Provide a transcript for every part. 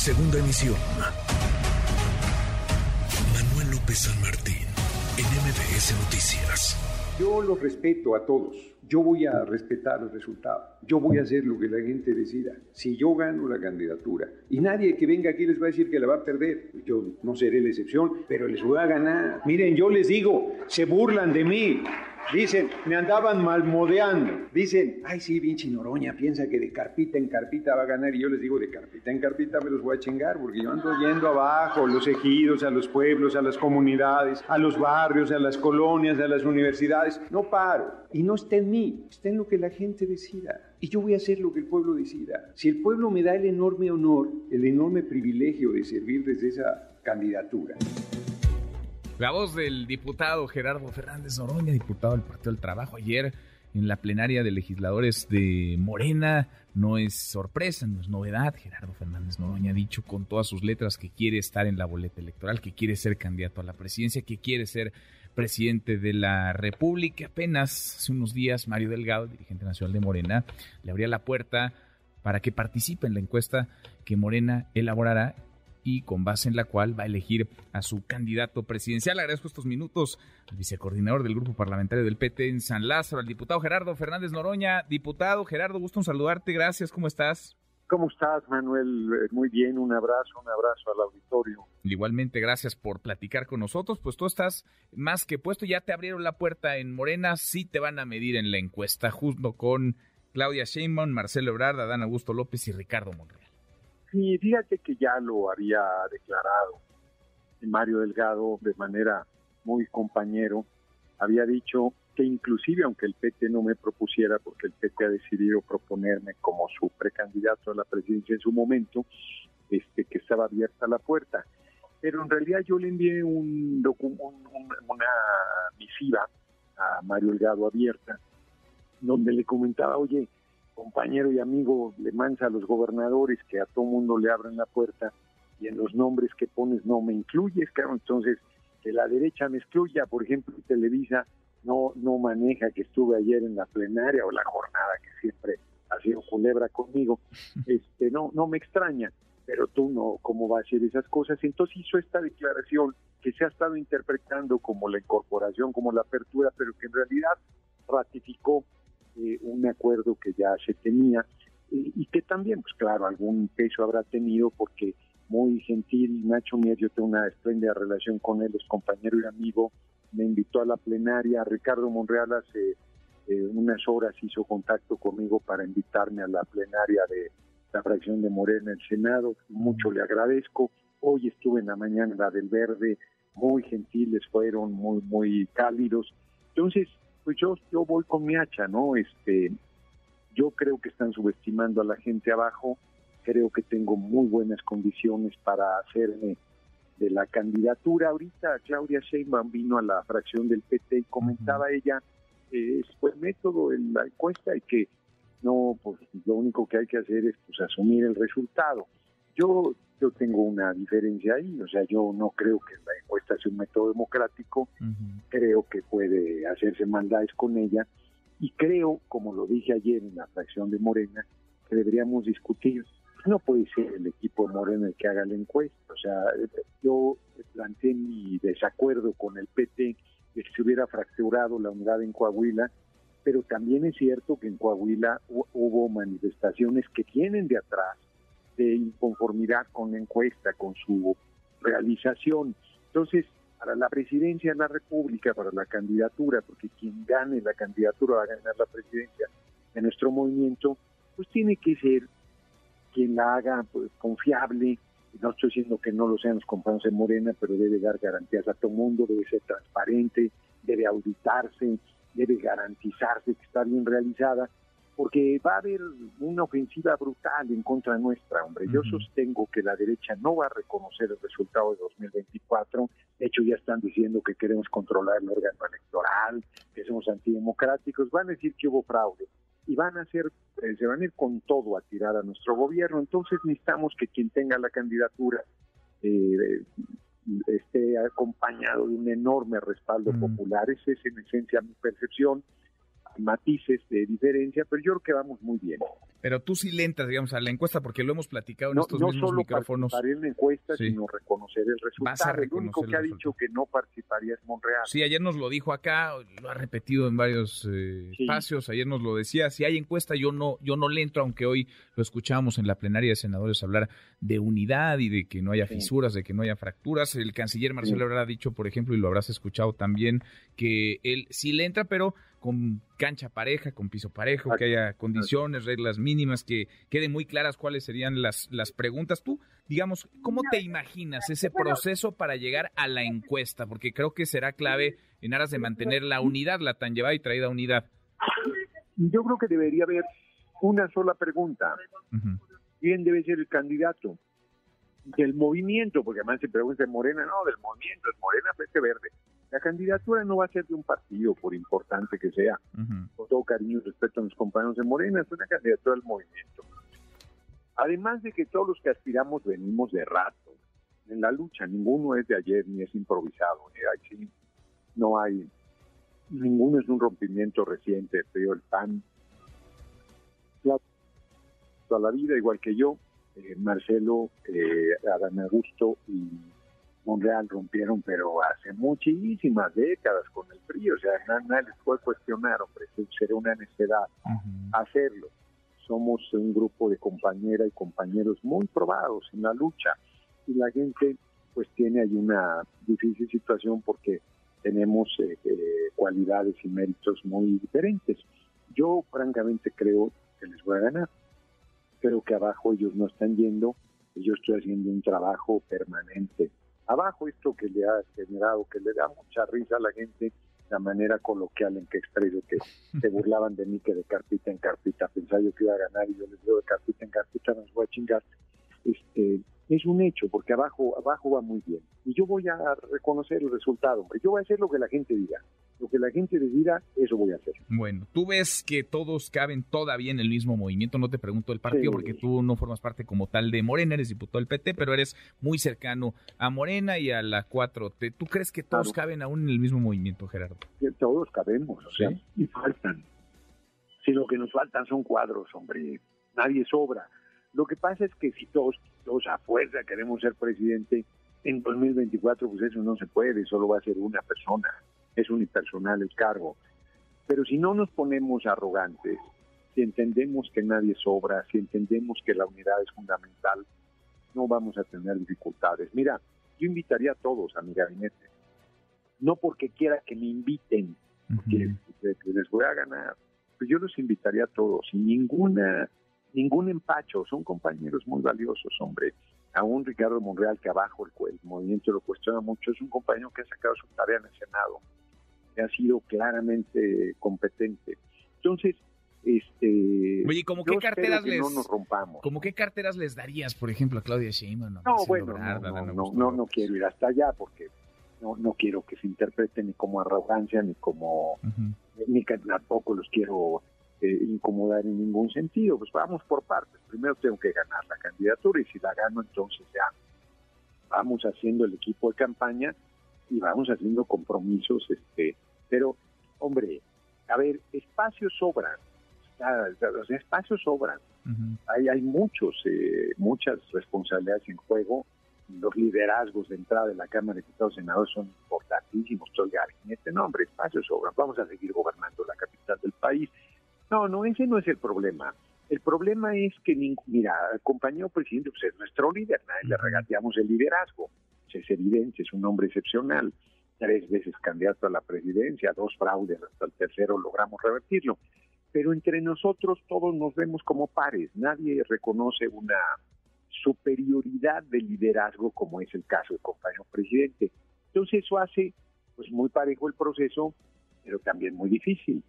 Segunda emisión. Manuel López San Martín, en MBS Noticias. Yo los respeto a todos. Yo voy a respetar el resultado. Yo voy a hacer lo que la gente decida. Si yo gano la candidatura y nadie que venga aquí les va a decir que la va a perder, yo no seré la excepción, pero les voy a ganar. Miren, yo les digo, se burlan de mí. Dicen, me andaban malmodeando. Dicen, ay, sí, pinche Noroña piensa que de carpita en carpita va a ganar. Y yo les digo, de carpita en carpita me los voy a chingar, porque yo ando yendo abajo, los ejidos, a los pueblos, a las comunidades, a los barrios, a las colonias, a las universidades. No paro. Y no está en mí, está en lo que la gente decida. Y yo voy a hacer lo que el pueblo decida. Si el pueblo me da el enorme honor, el enorme privilegio de servir desde esa candidatura. La voz del diputado Gerardo Fernández Noroña, diputado del Partido del Trabajo, ayer en la plenaria de legisladores de Morena. No es sorpresa, no es novedad. Gerardo Fernández Noroña ha dicho con todas sus letras que quiere estar en la boleta electoral, que quiere ser candidato a la presidencia, que quiere ser presidente de la República. Apenas hace unos días, Mario Delgado, dirigente nacional de Morena, le abría la puerta para que participe en la encuesta que Morena elaborará y con base en la cual va a elegir a su candidato presidencial. Agradezco estos minutos al vicecoordinador del grupo parlamentario del PT en San Lázaro, al diputado Gerardo Fernández Noroña. Diputado Gerardo, gusto en saludarte. Gracias, ¿cómo estás? ¿Cómo estás, Manuel? Eh, muy bien, un abrazo, un abrazo al auditorio. Igualmente, gracias por platicar con nosotros. Pues tú estás más que puesto, ya te abrieron la puerta en Morena, sí te van a medir en la encuesta, junto con Claudia Sheinbaum, Marcelo Ebrard, Adán Augusto López y Ricardo Monreal. Sí, fíjate que ya lo había declarado Mario Delgado de manera muy compañero. Había dicho que inclusive aunque el PT no me propusiera, porque el PT ha decidido proponerme como su precandidato a la presidencia en su momento, este, que estaba abierta la puerta. Pero en realidad yo le envié un, una misiva a Mario Delgado abierta, donde le comentaba, oye, compañero y amigo le mancha a los gobernadores que a todo mundo le abren la puerta y en los nombres que pones no me incluyes, claro, entonces que la derecha me excluya, por ejemplo, Televisa no no maneja que estuve ayer en la plenaria o la jornada que siempre ha sido culebra conmigo, este no no me extraña, pero tú no, ¿cómo va a hacer esas cosas? Entonces hizo esta declaración que se ha estado interpretando como la incorporación, como la apertura, pero que en realidad ratificó eh, un acuerdo que ya se tenía y que también, pues claro, algún peso habrá tenido porque muy gentil, Nacho Mier, yo tengo una espléndida relación con él, es compañero y amigo, me invitó a la plenaria, Ricardo Monreal hace eh, unas horas hizo contacto conmigo para invitarme a la plenaria de la fracción de Morena en el Senado, mucho le agradezco, hoy estuve en la mañana la del Verde, muy gentiles fueron, muy, muy cálidos, entonces pues yo, yo voy con mi hacha, ¿no? Este, yo creo que están subestimando a la gente abajo, creo que tengo muy buenas condiciones para hacerme de la candidatura. Ahorita Claudia Sheinbaum vino a la fracción del PT y comentaba ella, eh, fue método en la encuesta y que no, pues lo único que hay que hacer es pues asumir el resultado. Yo yo tengo una diferencia ahí, o sea, yo no creo que la encuesta sea un método democrático, creo que puede hacerse maldades con ella y creo, como lo dije ayer en la fracción de Morena, que deberíamos discutir. No puede ser el equipo de Morena el que haga la encuesta, o sea, yo planteé mi desacuerdo con el PT de que se hubiera fracturado la unidad en Coahuila, pero también es cierto que en Coahuila hubo manifestaciones que vienen de atrás de inconformidad con la encuesta, con su realización. Entonces, para la presidencia de la República, para la candidatura, porque quien gane la candidatura va a ganar la presidencia de nuestro movimiento, pues tiene que ser quien la haga pues, confiable. No estoy diciendo que no lo sean los compañeros de Morena, pero debe dar garantías a todo mundo, debe ser transparente, debe auditarse, debe garantizarse que está bien realizada porque va a haber una ofensiva brutal en contra nuestra, hombre. Yo sostengo que la derecha no va a reconocer el resultado de 2024. De hecho, ya están diciendo que queremos controlar el órgano electoral, que somos antidemocráticos. Van a decir que hubo fraude y van a hacer, eh, se van a ir con todo a tirar a nuestro gobierno. Entonces necesitamos que quien tenga la candidatura eh, esté acompañado de un enorme respaldo popular. Esa es en esencia mi percepción matices de diferencia, pero yo creo que vamos muy bien. Pero tú sí le entras, digamos, a la encuesta, porque lo hemos platicado en no, estos no mismos solo micrófonos. participaría en la encuesta, Sí. sino reconocer el Vas a resultado. El único reconocer que ha dicho que no participaría es Monreal. Sí, ayer nos lo dijo acá, lo ha repetido en varios eh, Sí. espacios, ayer nos lo decía, si hay encuesta yo no yo no le entro, aunque hoy lo escuchábamos en la plenaria de senadores hablar de unidad y de que no haya Sí. fisuras, de que no haya fracturas. El canciller Marcelo Sí. Ebrard ha dicho, por ejemplo, y lo habrás escuchado también, que él sí le entra, pero con cancha pareja, con piso parejo, que haya condiciones, reglas mínimas, que queden muy claras cuáles serían las, las preguntas. Tú, digamos, ¿cómo te imaginas ese proceso para llegar a la encuesta? Porque creo que será clave en aras de mantener la unidad, la tan llevada y traída unidad. Yo creo que debería haber una sola pregunta. ¿Quién debe ser el candidato? Del movimiento, porque además se pregunta de Morena, no, del movimiento, es Morena, Frente Verde. La candidatura no va a ser de un partido, por importante que sea. Con todo cariño y respeto a mis compañeros de Morena, es una candidatura del movimiento. Además de que todos los que aspiramos venimos de rato en la lucha, ninguno es de ayer ni es improvisado, ni hay, no hay, ninguno es un rompimiento reciente, pero el PAN, la- toda la vida, igual que yo, eh, Marcelo, eh, Adán Augusto y Monreal rompieron, pero hace muchísimas décadas con el frío, o sea, na- nadie les puede cuestionar, hombre, será una necedad hacerlo. Somos un grupo de compañeras y compañeros muy probados en la lucha y la gente pues tiene ahí una difícil situación porque tenemos eh, eh, cualidades y méritos muy diferentes. Yo francamente creo que les voy a ganar. Creo que abajo ellos no están yendo y yo estoy haciendo un trabajo permanente. Abajo esto que le ha generado, que le da mucha risa a la gente, la manera coloquial en que expreso que se burlaban de mí que de carpita en carpita pensaba yo que iba a ganar y yo les digo de carpita en carpita nos voy a chingar este es un hecho porque abajo abajo va muy bien. Y yo voy a reconocer el resultado hombre yo voy a hacer lo que la gente diga lo que la gente decida eso voy a hacer Bueno, tú ves que todos caben todavía en el mismo movimiento. No te pregunto del partido Sí. porque tú no formas parte como tal de Morena, eres diputado del PT, pero eres muy cercano a Morena y a la 4T. ¿Tú crees que todos Claro. caben aún en el mismo movimiento, Gerardo? Que todos cabemos o sea Sí. y faltan si lo que nos faltan son cuadros hombre nadie sobra lo que pasa es que si todos todos a fuerza queremos ser presidente en 2024 pues eso no se puede solo va a ser una persona es unipersonal el cargo. Pero si no nos ponemos arrogantes, si entendemos que nadie sobra, si entendemos que la unidad es fundamental, no vamos a tener dificultades. Mira, yo invitaría a todos a mi gabinete, no porque quiera que me inviten, que, que- que les voy a ganar, pues yo los invitaría a todos, sin ninguna, ningún empacho, son compañeros muy valiosos, hombre. Aún Ricardo Monreal, que abajo el, el movimiento lo cuestiona mucho, es un compañero que ha sacado su tarea en el Senado, que ha sido claramente competente. Entonces, este... Oye, ¿cómo qué carteras que les no nos rompamos. ¿Cómo qué carteras les darías, por ejemplo, a Claudia Sheinbaum? a No, Marcelo bueno, no, no, no, no, no quiero ir hasta allá porque no, no quiero que se interprete ni como arrogancia ni como ni que tampoco los quiero eh, incomodar en ningún sentido. Pues vamos por partes. Primero tengo que ganar la candidatura y si la gano, entonces ya vamos haciendo el equipo de campaña y vamos haciendo compromisos. este Pero, hombre, a ver, espacios sobran. Los espacios sobran. Hay, hay muchos, eh, muchas responsabilidades en juego. Los liderazgos de entrada de la Cámara de Diputados y Senadores son importantísimos. Todo el gabinete, no, hombre, espacios sobran. Vamos a seguir gobernando la capital del país. No, no, ese no es el problema. El problema es que, mira, compañero presidente pues, es nuestro líder, nadie le regateamos el liderazgo. Es evidente, es un hombre excepcional. Tres veces candidato a la presidencia, dos fraudes, hasta el tercero logramos revertirlo. Pero entre nosotros todos nos vemos como pares, nadie reconoce una superioridad de liderazgo como es el caso del compañero presidente. Entonces eso hace pues muy parejo el proceso, pero también muy difícil.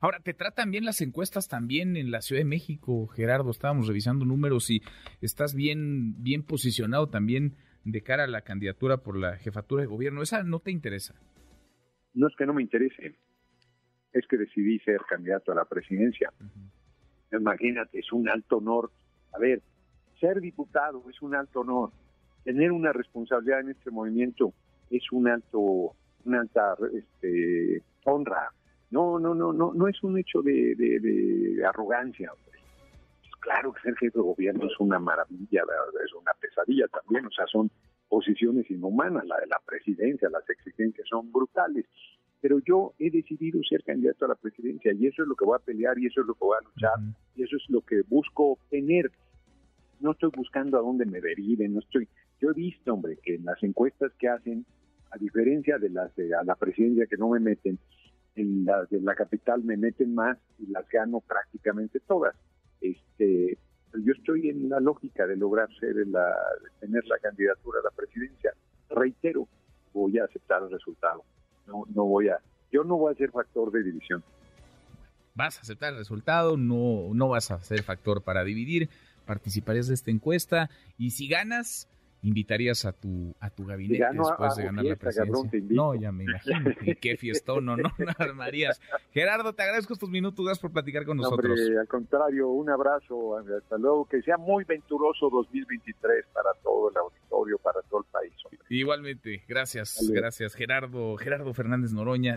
Ahora, ¿te tratan bien las encuestas también en la Ciudad de México, Gerardo? Estábamos revisando números y estás bien, bien posicionado también de cara a la candidatura por la jefatura de gobierno. ¿Esa no te interesa? No es que no me interese, es que decidí ser candidato a la presidencia. Imagínate, es un alto honor. A ver, ser diputado es un alto honor. Tener una responsabilidad en este movimiento es un alto, una alta este, honra. No, no, no, no, no es un hecho de, de, arrogancia, hombre. Claro que ser jefe de gobierno es una maravilla, es una pesadilla también, o sea, son posiciones inhumanas, la de la presidencia, las exigencias son brutales. Pero yo he decidido ser candidato a la presidencia y eso es lo que voy a pelear y eso es lo que voy a luchar y eso es lo que busco obtener. No estoy buscando a dónde me deriven, no estoy. Yo he visto, hombre, que en las encuestas que hacen, a diferencia de las de a la presidencia que no me meten, en las de la capital me meten más y las gano prácticamente todas. Este, yo estoy en la lógica de lograr ser la, tener la candidatura a la presidencia. Reitero, voy a aceptar el resultado. No, no voy a, yo no voy a ser factor de división. Vas a aceptar el resultado, no, no vas a ser factor para dividir, participarías de esta encuesta y si ganas, invitarías a tu a tu gabinete después de ganar la presidencia. no, ya me imagino. y qué fiestón, no, no, armarías. Gerardo, te agradezco estos minutos, gracias por platicar con nosotros. al contrario, un abrazo, hasta luego, que sea muy venturoso 2023 para todo el auditorio, para todo el país. Igualmente, gracias, gracias Gerardo, Gerardo Fernández Noroña.